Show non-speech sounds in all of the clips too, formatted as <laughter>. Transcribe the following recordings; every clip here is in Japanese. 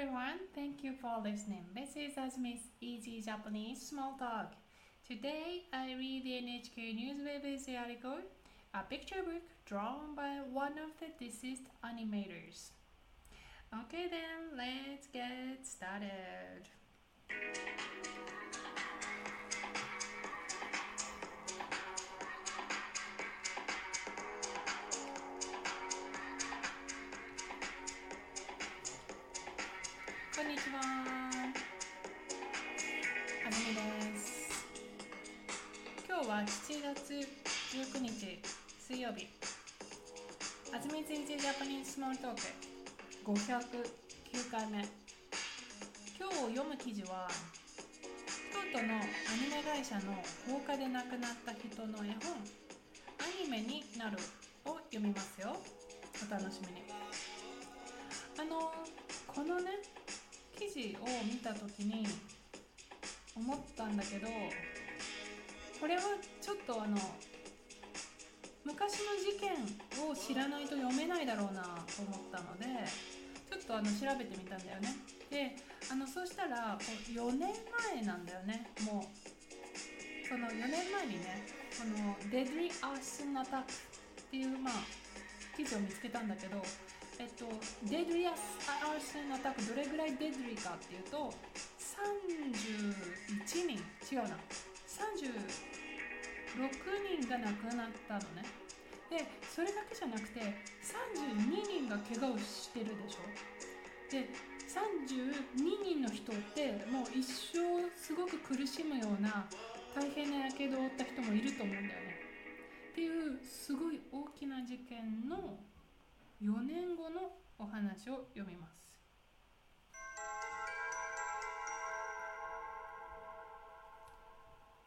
everyone, thank you for listening. This is Azmi's Easy Japanese Small Talk. Today I read the NHK News BBC article, a picture book drawn by one of the deceased animators. Okay then, let's get started. 19日水曜日。あずみついジャパニーズスモールトーク509回目。今日読む記事は京都のアニメ会社の放火で亡くなった人の絵本アニメになるを読みますよ。お楽しみに。あのこのね記事を見た時に思ったんだけどこれはちょっとあの昔の事件を知らないと読めないだろうなと思ったのでちょっとあの調べてみたんだよね。であのそしたらこう4年前なんだよね。もうその4年前にねこの「デデリアースンアタック」っていうまあ記事を見つけたんだけどえっと、デドリアスアーセンアタックどれぐらいデドリかっていうと31人。違うな。6人が亡くなったのね。でそれだけじゃなくて32人が怪我をしてるでしょ。で32人の人ってもう一生すごく苦しむような大変なやけどを負った人もいると思うんだよね。っていうすごい大きな事件の4年後のお話を読みます。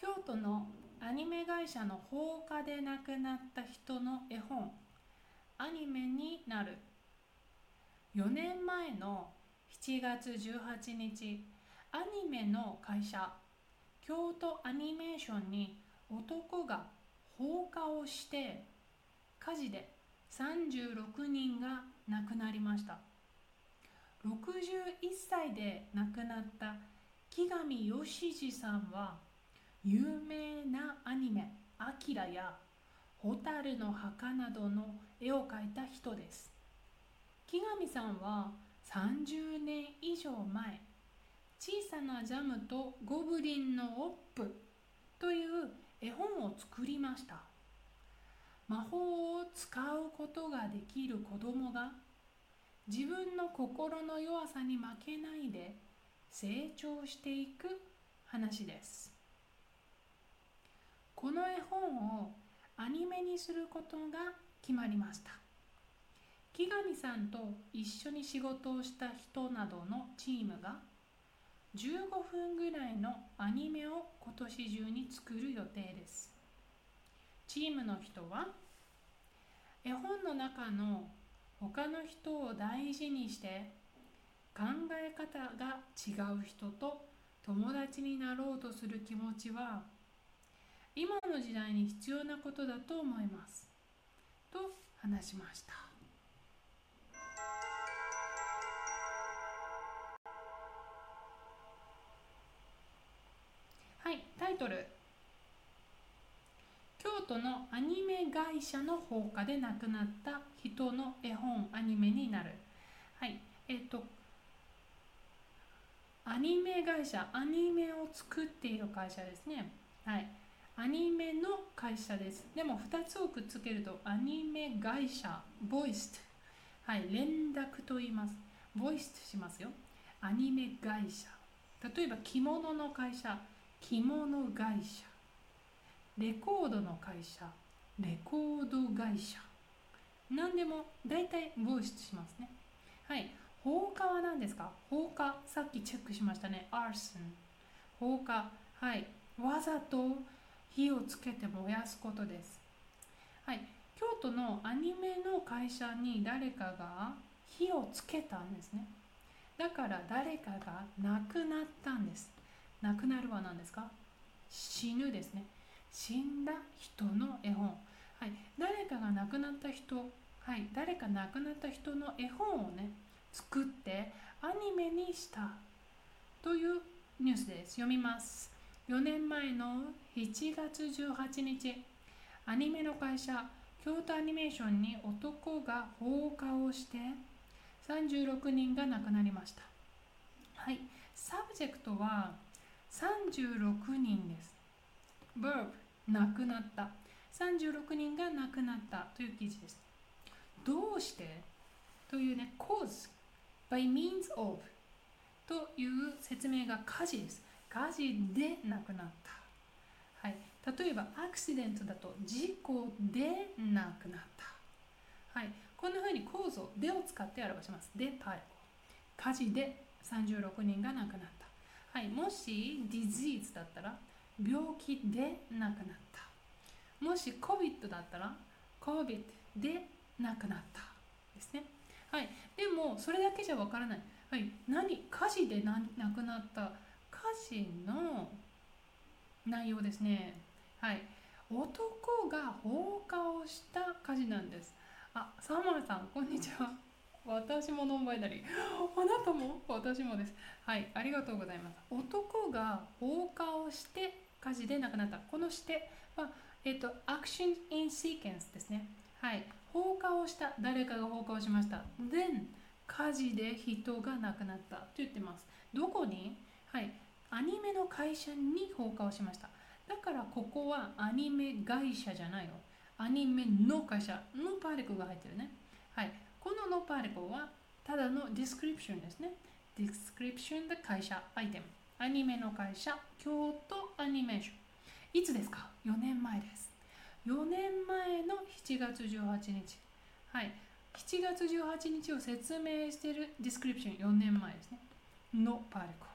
京都のアニメ会社の放火で亡くなった人の絵本。アニメになる。4年前の7月18日アニメの会社京都アニメーションに男が放火をして火事で36人が亡くなりました。61歳で亡くなった木上義二さんは有名なアニメ「アキラや「蛍の墓」などの絵を描いた人です。木上さんは30年以上前「小さなジャムとゴブリンのオップ」という絵本を作りました。魔法を使うことができる子供が自分の心の弱さに負けないで成長していく話です。この絵本をアニメにすることが決まりました。木上さんと一緒に仕事をした人などのチームが15分ぐらいのアニメを今年中に作る予定です。チームの人は絵本の中の他の人を大事にして考え方が違う人と友達になろうとする気持ちは今の時代に必要なことだと思います。と話しました。はいタイトル。京都のアニメ会社の放火で亡くなった人の絵本アニメになる。はいえっ、とアニメ会社アニメを作っている会社ですね。はい。アニメの会社です。でも2つをくっつけるとアニメ会社ボイス。トはい連絡と言います。ボイストしますよ。アニメ会社。例えば着物の会社。着物会社。レコードの会社。レコード会社。何でも大体ボイスしますね。はい放火は何ですか？放火さっきチェックしましたね。アーソン。放火はいわざと火をつけて燃やすことです。はい。京都のアニメの会社に誰かが火をつけたんですね。だから誰かが亡くなったんです。亡くなるは何ですか？死ぬですね。死んだ人の絵本。はい。誰かが亡くなった人はい。誰か亡くなった人の絵本をね作ってアニメにしたというニュースです。読みます。4年前の7月18日、アニメの会社、京都アニメーションに男が放火をして36人が亡くなりました。はい、 subject は36人です。verb 亡くなった。36人が亡くなったという記事です。どうして？というね、cause by means of という説明が火事です。火事で亡くなった。はい、例えば、 accident だと事故で亡くなった。はい、こんな風にこう、でを使って表します。で、パイ火事で36人が亡くなった。はい、もし disease だったら病気で亡くなった。もし COVID だったら COVID で亡くなったですね。はい、でもそれだけじゃわからない。はい、何？火事で亡くなった火事の内容ですね。はい、男が放火をした火事なんです。あ、サーマルさん、こんにちは。私もノンバイナリー。あなたも？私もです。はい、ありがとうございます。男が放火をして火事で亡くなった。このしては、えっ、ー、と、アクション・イン・シーケンスですね。はい、放火をした。誰かが放火をしました。Then 火事で人が亡くなったと言ってます。どこに？はい、アニメの会社に放火をしました。だからここはアニメ会社じゃないよ。アニメの会社の particle が入ってるね。はい、このの particle はただの description ですね。 description で会社、 item。アニメの会社、京都アニメーション。いつですか ?4 年前です。4年前の7月18日。はい。7月18日を説明しているディスクリプション4年前ですね。の particle。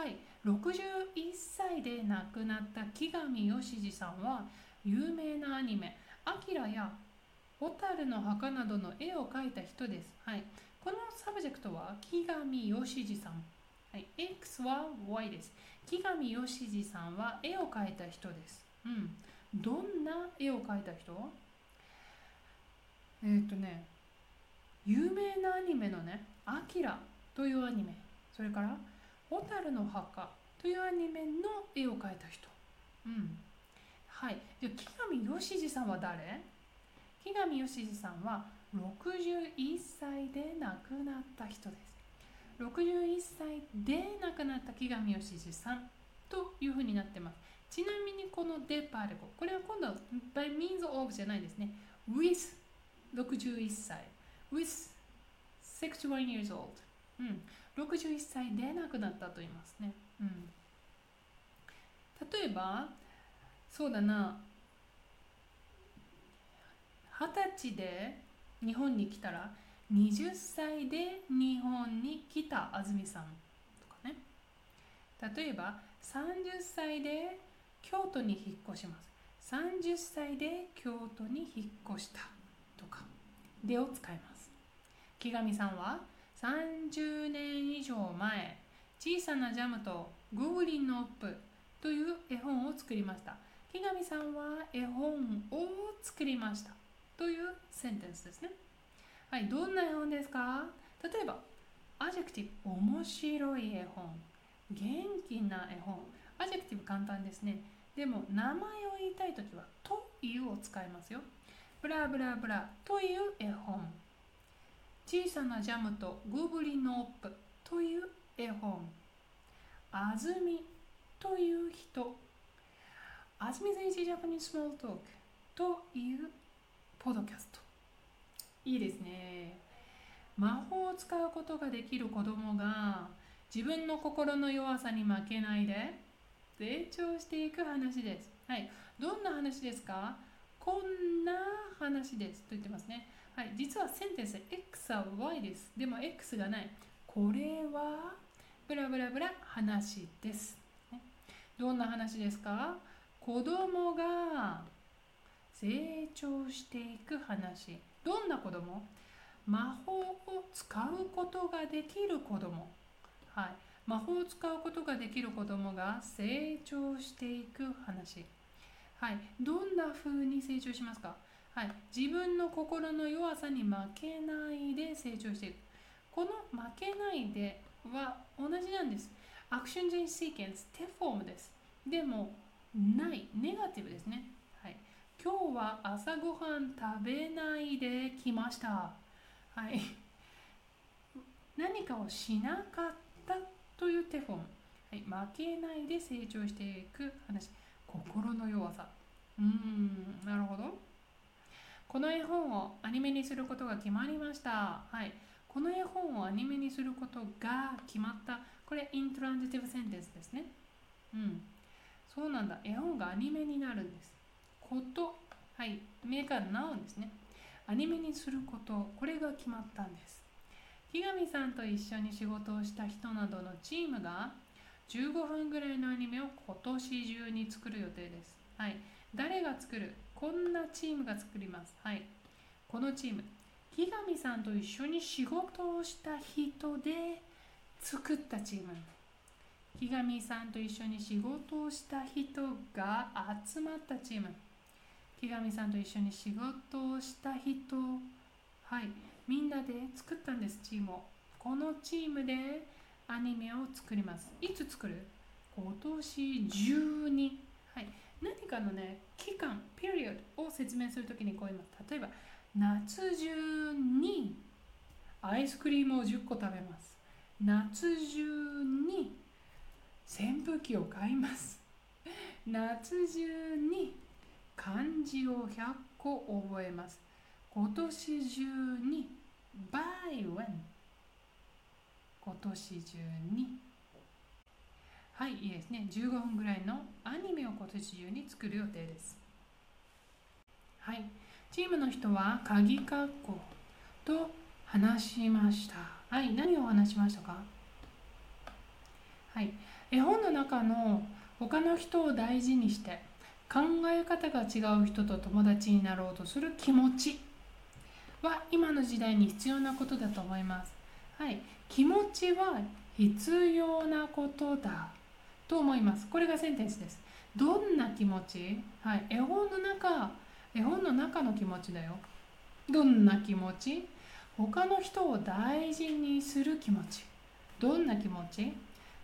はい。61歳で亡くなった木上義二さんは有名なアニメ「アキラ」や「火垂るの墓」などの絵を描いた人です。はい。この subject は木上益治さん。はい。X は Y です。木上益治さんは絵を描いた人です。うん。どんな絵を描いた人？えっ、とね、有名なアニメのね、アキラというアニメ、それから、火垂るの墓というアニメの絵を描いた人。うん。はい。じゃ木上義二さんは誰？木上義二さんは61歳で亡くなった人です。61歳で亡くなった木上義二さんというふうになってます。ちなみにこのデパーレコ、これは今度は by means of じゃないですね。with 61歳。with 61 years old、うん、61歳で亡くなったと言いますね、うん、例えばそうだな。二十歳で日本に来たら20歳で日本に来た安住さんとかね。例えば30歳で京都に引っ越します。30歳で京都に引っ越したとか。でを使います。木上さんは30年以上前小さなジャムとゴブリンのオップという絵本を作りました。木上さんは絵本を作りました。という sentence ですね。はいどんな絵本ですか？例えば adjective 面白い絵本。元気な絵本。 adjective 簡単ですね。でも名前を言いたいときはというを使いますよ。ブラブラブラという絵本。小さなジャムとゴブリンのオップという絵本。あずみという人。あずみ先生ジャパニーズスモールトークというポッドキャスト。いいですね。魔法を使うことができる子供が自分の心の弱さに負けないで成長していく話です。はい。どんな話ですか？こんな話です。と言ってますね。はい、実はセンテンス X は Y です。でも X がない。これはブラブラブラ話です。ね、どんな話ですか？子供が成長していく話。どんな子供？魔法を使うことができる子供。はい。魔法を使うことができる子供が成長していく話。はい。どんな風に成長しますか？はい、自分の心の弱さに負けないで成長していく。この負けないでは同じなんです。アクションジェンシーケンス手フォームです。でもない。ネガティブですね。はい。今日は朝ごはん食べないで来ました。はい。何かをしなかったという手フォーム、はい、負けないで成長していく話。心の弱さ。うーん。なるほど。この絵本をアニメにすることが決まりました。はい。この絵本をアニメにすることが決まった。これイントランジティブセンテンスですね。うん。そうなんだ。絵本がアニメになるんです。ことはい。メーカーナウンですね。アニメにすることこれが決まったんです。木上さんと一緒に仕事をした人などのチームが15分ぐらいのアニメを今年中に作る予定です。はい。誰が作る？こんなチームが作ります。はい。このチーム。木上さんと一緒に仕事をした人で作ったチーム木上さんと一緒に仕事をした人が集まったチーム。木上さんと一緒に仕事をした人はいみんなで作ったんですチームを。このチームでアニメを作ります。いつ作る？今年中に。はい何かのね期間ピリオドを説明するときにこう言います例えば夏中にアイスクリームを10個食べます。夏中に扇風機を買います。夏中に漢字を100個覚えます。今年中に by when 今年中に。はいいいですね。15分ぐらいのアニメを今年中に作る予定です。はい。チームの人は鍵括弧と話しましたはい何を話しましたか？はい絵本の中の他の人を大事にして考え方が違う人と友達になろうとする気持ちは今の時代に必要なことだと思います。はい、気持ちは必要なことだと思います。これがセンテンスです。どんな気持ち？はい、絵本の中、絵本の中の気持ちだよ。どんな気持ち？他の人を大事にする気持ち。どんな気持ち？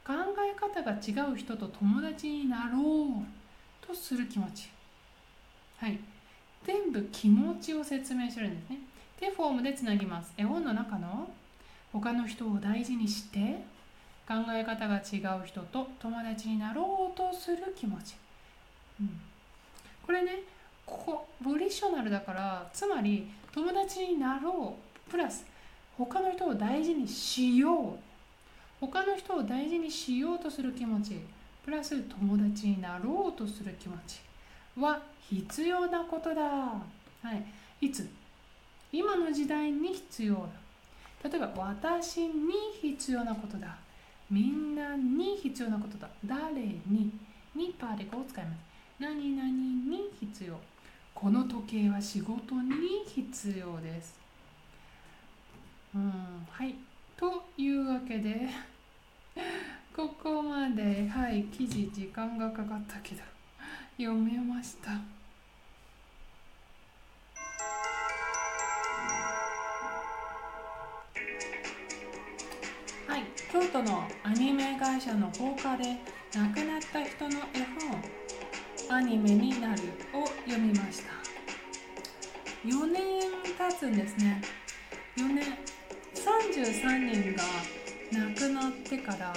考え方が違う人と友達になろうとする気持ち。はい。全部気持ちを説明するんですね。でフォームでつなぎます絵本の中の他の人を大事にして考え方が違う人と友達になろうとする気持ち、うん、これねここボリショナルだからつまり友達になろうプラス他の人を大事にしよう。他の人を大事にしようとする気持ちプラス友達になろうとする気持ちは必要なことだ。はい、いつ？今の時代に必要だ。例えば私に必要なことだ。みんなに必要なことだ。誰に？にパーティクを使います。何々に必要。この時計は仕事に必要です。うんはい。というわけで <laughs> ここまではい記事時間がかかったけど読めました。はい。京都のアニメ会社の放火で亡くなった人の絵本「アニメになる」を読みました。4年経つんですね。4年。33人が亡くなってから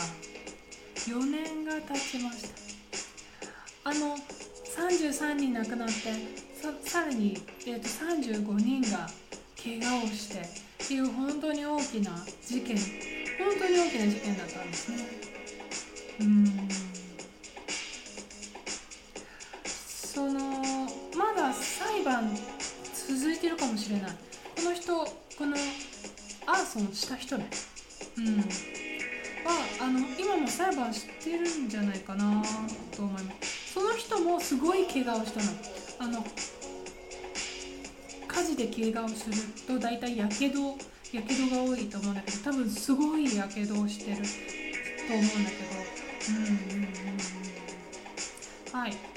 4年が経ちました。あの33人亡くなってさらに、えー、と35人が怪我をしてっていう本当に大きな事件。本当に大きな事件だったんですね。うん。裁判続いてるかもしれない。この人このアーソンした人ね。うん。はあの今も裁判してるんじゃないかなと思います。その人もすごい怪我をしたの。あの火事で怪我をすると大体やけどやけどが多いと思うんだけど多分すごいやけどをしてると思うんだけど。うんうんうんうん。はい。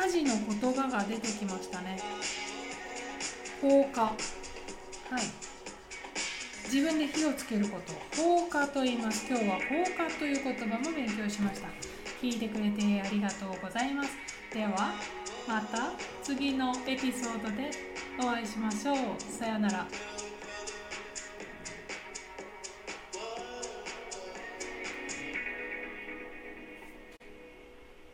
火事の言葉が出てきましたね。放火。はい。自分で火をつけること。放火と言います。今日は放火という言葉も勉強しました。聞いてくれてありがとうございます。ではまた次のエピソードでお会いしましょう。さようなら。